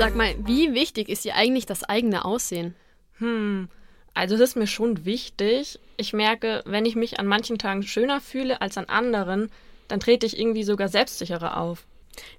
Sag mal, wie wichtig ist dir eigentlich das eigene Aussehen? Hm, also das ist mir schon wichtig. Ich merke, wenn ich mich an manchen Tagen schöner fühle als an anderen, dann trete ich irgendwie sogar selbstsicherer auf.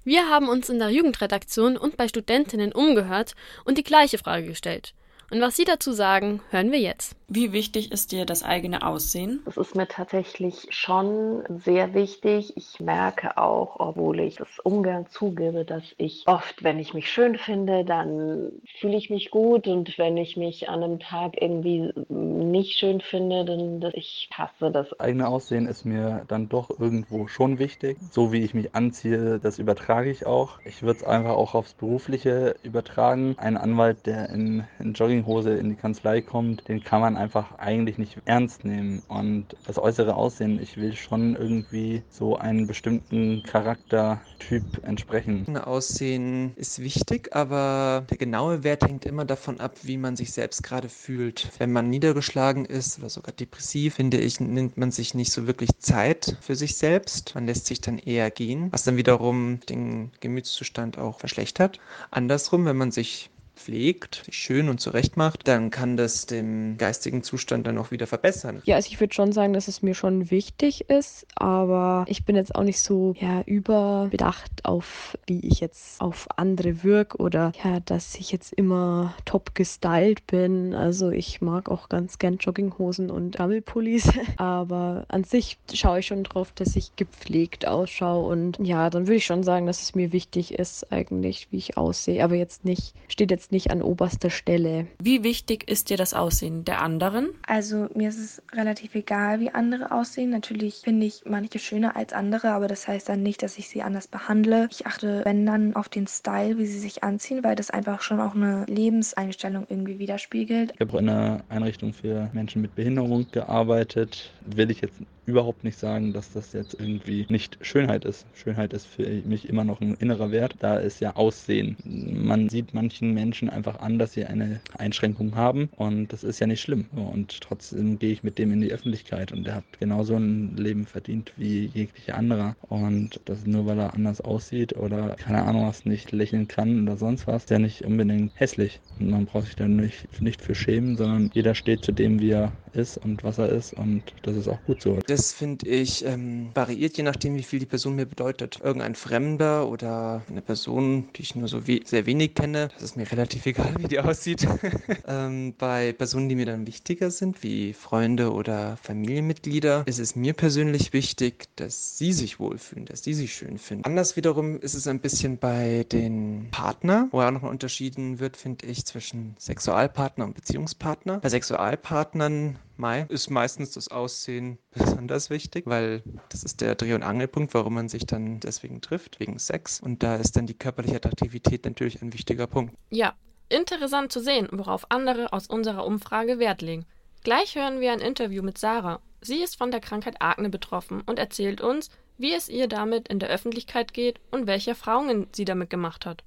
Wir haben uns in der Jugendredaktion und bei Studentinnen umgehört und die gleiche Frage gestellt. Und was Sie dazu sagen, hören wir jetzt. Wie wichtig ist dir das eigene Aussehen? Das ist mir tatsächlich schon sehr wichtig. Ich merke auch, obwohl ich es ungern zugebe, dass ich oft, wenn ich mich schön finde, dann fühle ich mich gut und wenn ich mich an einem Tag irgendwie nicht schön finde, dann dass ich hasse das. Das eigene Aussehen ist mir dann doch irgendwo schon wichtig. So wie ich mich anziehe, das übertrage ich auch. Ich würde es einfach auch aufs Berufliche übertragen. Ein Anwalt, der in, in Jogginghose in die Kanzlei kommt, den kann man einfach eigentlich nicht ernst nehmen. Und das äußere Aussehen, ich will schon irgendwie so einen bestimmten Charaktertyp entsprechen. Aussehen ist wichtig, aber der genaue Wert hängt immer davon ab, wie man sich selbst gerade fühlt. Wenn man niedergeschlagen ist oder sogar depressiv, finde ich, nimmt man sich nicht so wirklich Zeit für sich selbst. Man lässt sich dann eher gehen, was dann wiederum den Gemütszustand auch verschlechtert. Andersrum, wenn man sich pflegt, sich schön und zurecht macht, dann kann das den geistigen Zustand dann auch wieder verbessern. Ja, also ich würde schon sagen, dass es mir schon wichtig ist, aber ich bin jetzt auch nicht so ja, überbedacht auf, wie ich jetzt auf andere wirke oder ja, dass ich jetzt immer top gestylt bin. Also ich mag auch ganz gern Jogginghosen und Gammelpullis, aber an sich schaue ich schon drauf, dass ich gepflegt ausschaue und ja, dann würde ich schon sagen, dass es mir wichtig ist eigentlich, wie ich aussehe, aber jetzt nicht, steht jetzt nicht an oberster Stelle. Wie wichtig ist dir das Aussehen der anderen? Also mir ist es relativ egal, wie andere aussehen. Natürlich finde ich manche schöner als andere, aber das heißt dann nicht, dass ich sie anders behandle. Ich achte, wenn dann, auf den Style, wie sie sich anziehen, weil das einfach schon auch eine Lebenseinstellung irgendwie widerspiegelt. Ich habe in einer Einrichtung für Menschen mit Behinderung gearbeitet. Will ich jetzt überhaupt nicht sagen, dass das jetzt irgendwie nicht Schönheit ist. Schönheit ist für mich immer noch ein innerer Wert. Da ist ja Aussehen. Man sieht manchen Menschen einfach an, dass sie eine Einschränkung haben und das ist ja nicht schlimm. Und trotzdem gehe ich mit dem in die Öffentlichkeit und der hat genauso ein Leben verdient wie jeglicher anderer. Und das nur weil er anders aussieht oder keine Ahnung was nicht lächeln kann oder sonst was, ist ja nicht unbedingt hässlich. Und man braucht sich da nicht, nicht für schämen, sondern jeder steht zu dem, wie er ist und was er ist und das ist auch gut so. Das finde ich ähm, variiert je nachdem, wie viel die Person mir bedeutet. Irgendein Fremder oder eine Person, die ich nur so we sehr wenig kenne, das ist mir relativ egal, wie die aussieht. ähm, bei Personen, die mir dann wichtiger sind, wie Freunde oder Familienmitglieder, ist es mir persönlich wichtig, dass sie sich wohlfühlen, dass sie sich schön finden. Anders wiederum ist es ein bisschen bei den Partner, wo ja auch noch unterschieden wird, finde ich, zwischen Sexualpartner und Beziehungspartner. Bei Sexualpartnern Mai ist meistens das Aussehen besonders wichtig, weil das ist der Dreh- und Angelpunkt, warum man sich dann deswegen trifft, wegen Sex. Und da ist dann die körperliche Attraktivität natürlich ein wichtiger Punkt. Ja, interessant zu sehen, worauf andere aus unserer Umfrage Wert legen. Gleich hören wir ein Interview mit Sarah. Sie ist von der Krankheit Akne betroffen und erzählt uns, wie es ihr damit in der Öffentlichkeit geht und welche Erfahrungen sie damit gemacht hat.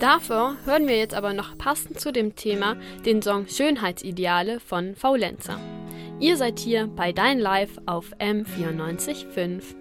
Dafür hören wir jetzt aber noch passend zu dem Thema den Song Schönheitsideale von Faulenzer. Ihr seid hier bei Dein Live auf M945.